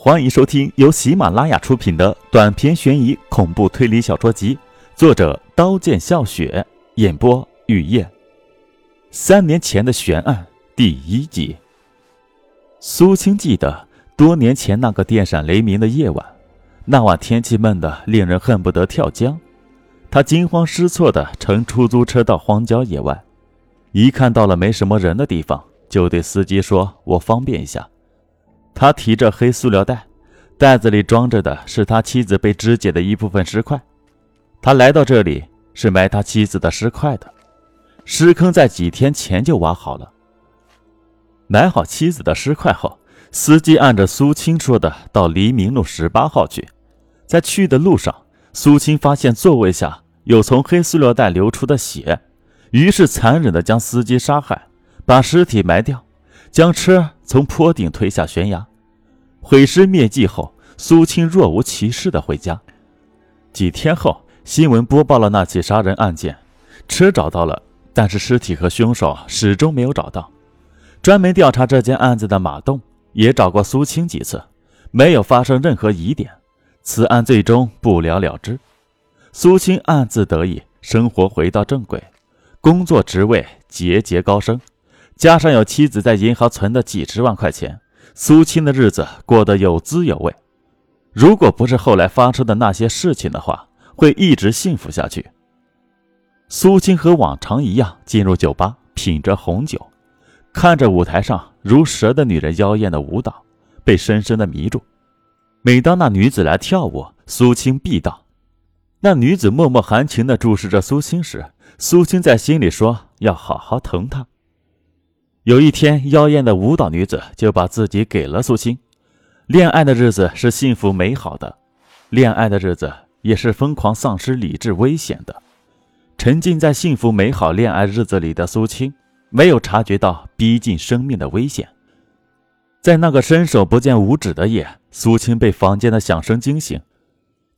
欢迎收听由喜马拉雅出品的短篇悬疑恐怖推理小说集，作者刀剑笑雪，演播雨夜。三年前的悬案第一集。苏青记得多年前那个电闪雷鸣的夜晚，那晚天气闷得令人恨不得跳江。他惊慌失措地乘出租车到荒郊野外，一看到了没什么人的地方，就对司机说：“我方便一下。”他提着黑塑料袋，袋子里装着的是他妻子被肢解的一部分尸块。他来到这里是埋他妻子的尸块的，尸坑在几天前就挖好了。埋好妻子的尸块后，司机按着苏青说的到黎明路十八号去。在去的路上，苏青发现座位下有从黑塑料袋流出的血，于是残忍地将司机杀害，把尸体埋掉，将车从坡顶推下悬崖。毁尸灭迹后，苏青若无其事的回家。几天后，新闻播报了那起杀人案件，车找到了，但是尸体和凶手始终没有找到。专门调查这件案子的马栋也找过苏青几次，没有发生任何疑点，此案最终不了了之。苏青暗自得意，生活回到正轨，工作职位节节高升，加上有妻子在银行存的几十万块钱。苏青的日子过得有滋有味，如果不是后来发生的那些事情的话，会一直幸福下去。苏青和往常一样进入酒吧，品着红酒，看着舞台上如蛇的女人妖艳的舞蹈，被深深的迷住。每当那女子来跳舞，苏青必到。那女子默默含情地注视着苏青时，苏青在心里说：“要好好疼她。”有一天，妖艳的舞蹈女子就把自己给了苏青。恋爱的日子是幸福美好的，恋爱的日子也是疯狂、丧失理智、危险的。沉浸在幸福美好恋爱日子里的苏青，没有察觉到逼近生命的危险。在那个伸手不见五指的夜，苏青被房间的响声惊醒，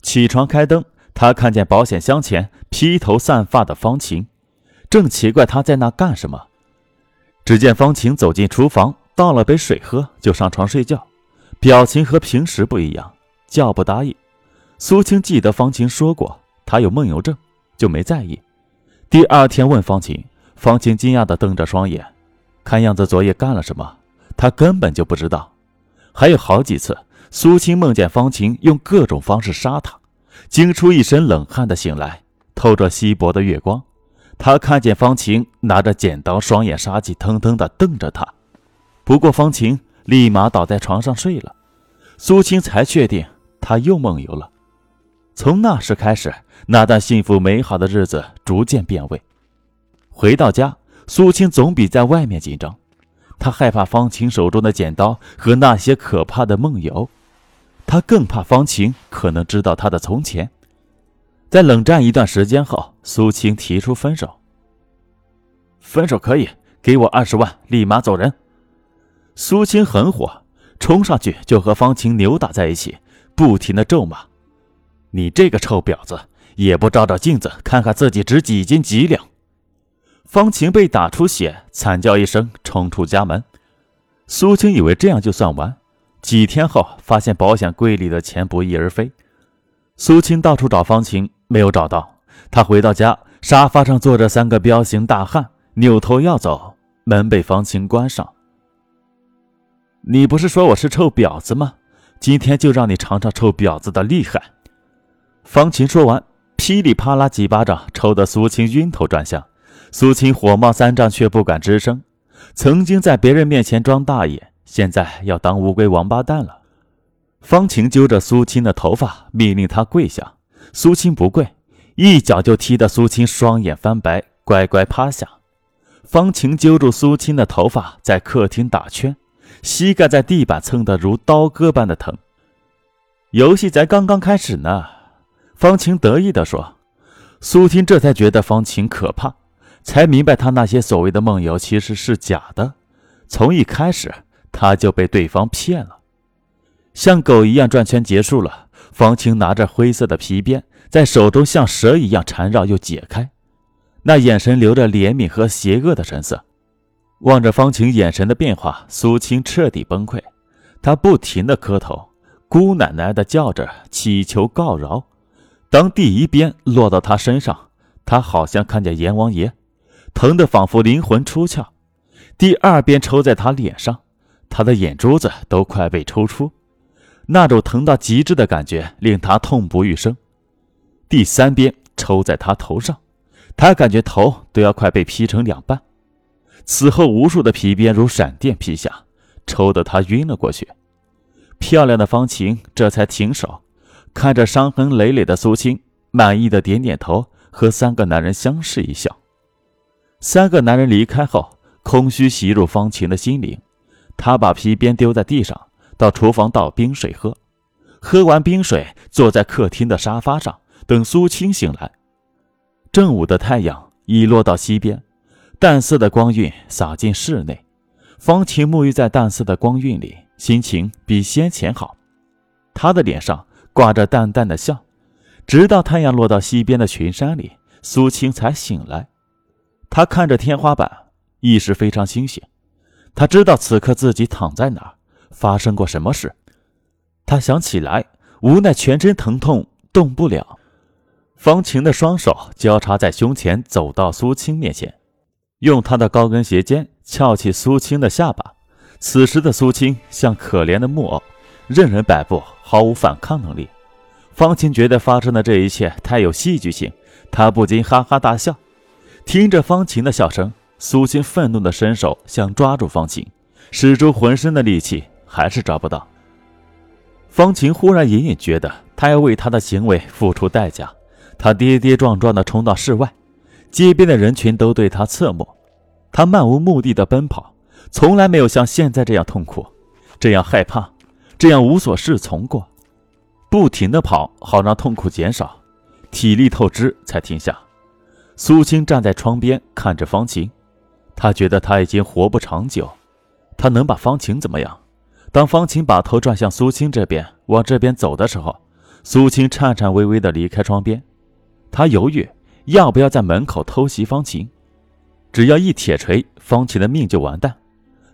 起床开灯，她看见保险箱前披头散发的方晴，正奇怪她在那干什么。只见方晴走进厨房，倒了杯水喝，就上床睡觉，表情和平时不一样，叫不答应。苏青记得方晴说过她有梦游症，就没在意。第二天问方晴，方晴惊讶地瞪着双眼，看样子昨夜干了什么，她根本就不知道。还有好几次，苏青梦见方晴用各种方式杀他，惊出一身冷汗的醒来，透着稀薄的月光。他看见方晴拿着剪刀，双眼杀气腾腾地瞪着他。不过方晴立马倒在床上睡了。苏青才确定他又梦游了。从那时开始，那段幸福美好的日子逐渐变味。回到家，苏青总比在外面紧张。他害怕方晴手中的剪刀和那些可怕的梦游，他更怕方晴可能知道他的从前。在冷战一段时间后，苏青提出分手。分手可以，给我二十万，立马走人。苏青很火，冲上去就和方晴扭打在一起，不停的咒骂：“你这个臭婊子，也不照照镜子，看看自己值几斤几两。”方晴被打出血，惨叫一声，冲出家门。苏青以为这样就算完，几天后发现保险柜里的钱不翼而飞。苏青到处找方晴。没有找到，他回到家，沙发上坐着三个彪形大汉，扭头要走，门被方晴关上。你不是说我是臭婊子吗？今天就让你尝尝臭婊子的厉害！方晴说完，噼里啪啦几巴掌抽得苏青晕头转向。苏青火冒三丈，却不敢吱声。曾经在别人面前装大爷，现在要当乌龟王八蛋了。方晴揪着苏青的头发，命令他跪下。苏青不跪，一脚就踢得苏青双眼翻白，乖乖趴下。方晴揪住苏青的头发，在客厅打圈，膝盖在地板蹭得如刀割般的疼。游戏才刚刚开始呢，方晴得意地说。苏青这才觉得方晴可怕，才明白他那些所谓的梦游其实是假的。从一开始他就被对方骗了，像狗一样转圈结束了。方晴拿着灰色的皮鞭，在手中像蛇一样缠绕又解开，那眼神留着怜悯和邪恶的神色。望着方晴眼神的变化，苏青彻底崩溃。他不停地磕头，姑奶奶的叫着祈求告饶。当第一鞭落到他身上，他好像看见阎王爷，疼得仿佛灵魂出窍。第二鞭抽在他脸上，他的眼珠子都快被抽出，那种疼到极致的感觉令他痛不欲生。第三鞭抽在他头上，他感觉头都要快被劈成两半。此后，无数的皮鞭如闪电劈下，抽得他晕了过去。漂亮的方晴这才停手，看着伤痕累累的苏青，满意的点点头，和三个男人相视一笑。三个男人离开后，空虚袭入方晴的心灵。他把皮鞭丢在地上，到厨房倒冰水喝。喝完冰水，坐在客厅的沙发上。等苏青醒来，正午的太阳已落到西边，淡色的光晕洒进室内。方晴沐浴在淡色的光晕里，心情比先前好。他的脸上挂着淡淡的笑，直到太阳落到西边的群山里，苏青才醒来。他看着天花板，意识非常清醒。他知道此刻自己躺在哪儿，发生过什么事。他想起来，无奈全身疼痛，动不了。方晴的双手交叉在胸前，走到苏青面前，用他的高跟鞋尖翘起苏青的下巴。此时的苏青像可怜的木偶，任人摆布，毫无反抗能力。方晴觉得发生的这一切太有戏剧性，他不禁哈哈大笑。听着方晴的笑声，苏青愤怒的伸手想抓住方晴，使出浑身的力气，还是抓不到。方晴忽然隐隐觉得，他要为他的行为付出代价。他跌跌撞撞地冲到室外，街边的人群都对他侧目。他漫无目的地奔跑，从来没有像现在这样痛苦，这样害怕，这样无所适从过。不停地跑，好让痛苦减少，体力透支才停下。苏青站在窗边看着方晴，他觉得他已经活不长久。他能把方晴怎么样？当方晴把头转向苏青这边，往这边走的时候，苏青颤颤巍巍地离开窗边。他犹豫要不要在门口偷袭方晴，只要一铁锤，方晴的命就完蛋。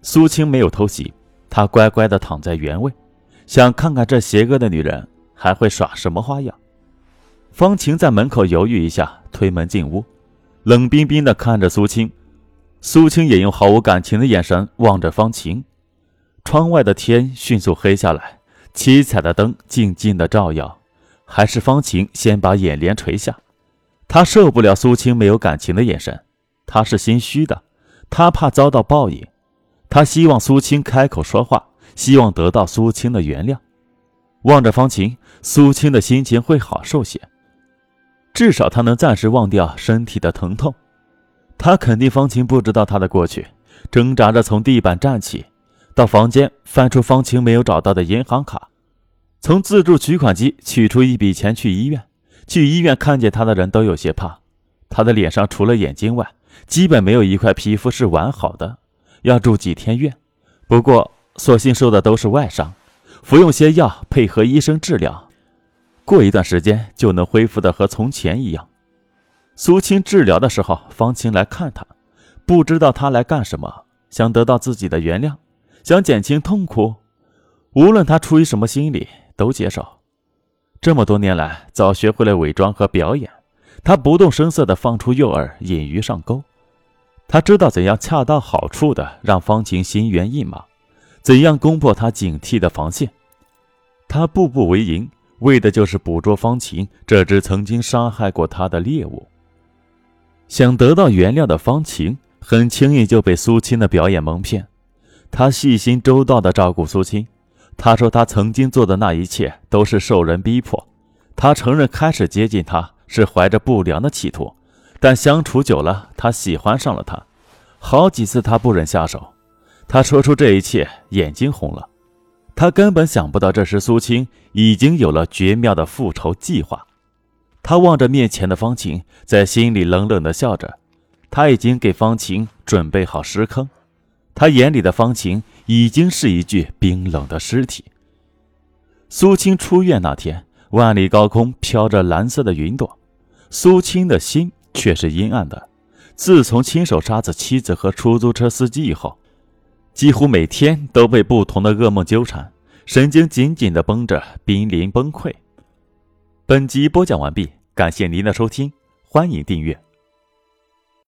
苏青没有偷袭，他乖乖地躺在原位，想看看这邪恶的女人还会耍什么花样。方晴在门口犹豫一下，推门进屋，冷冰冰地看着苏青。苏青也用毫无感情的眼神望着方晴。窗外的天迅速黑下来，七彩的灯静静地照耀。还是方晴先把眼帘垂下。她受不了苏青没有感情的眼神，她是心虚的，她怕遭到报应，他希望苏青开口说话，希望得到苏青的原谅。望着方晴，苏青的心情会好受些，至少她能暂时忘掉身体的疼痛。他肯定方晴不知道他的过去，挣扎着从地板站起，到房间翻出方晴没有找到的银行卡，从自助取款机取出一笔钱去医院。去医院看见他的人都有些怕，他的脸上除了眼睛外，基本没有一块皮肤是完好的，要住几天院。不过，所幸受的都是外伤，服用些药，配合医生治疗，过一段时间就能恢复的和从前一样。苏青治疗的时候，方晴来看他，不知道他来干什么，想得到自己的原谅，想减轻痛苦，无论他出于什么心理，都接受。这么多年来，早学会了伪装和表演。他不动声色地放出诱饵，引鱼上钩。他知道怎样恰到好处地让方晴心猿意马，怎样攻破他警惕的防线。他步步为营，为的就是捕捉方晴这只曾经杀害过他的猎物。想得到原谅的方晴，很轻易就被苏青的表演蒙骗。他细心周到地照顾苏青。他说：“他曾经做的那一切都是受人逼迫。他承认开始接近他是怀着不良的企图，但相处久了，他喜欢上了他。好几次他不忍下手。他说出这一切，眼睛红了。他根本想不到，这时苏青已经有了绝妙的复仇计划。他望着面前的方晴，在心里冷冷地笑着。他已经给方晴准备好尸坑。他眼里的方晴。”已经是一具冰冷的尸体。苏青出院那天，万里高空飘着蓝色的云朵，苏青的心却是阴暗的。自从亲手杀死妻子和出租车司机以后，几乎每天都被不同的噩梦纠缠，神经紧紧的绷着，濒临崩溃。本集播讲完毕，感谢您的收听，欢迎订阅。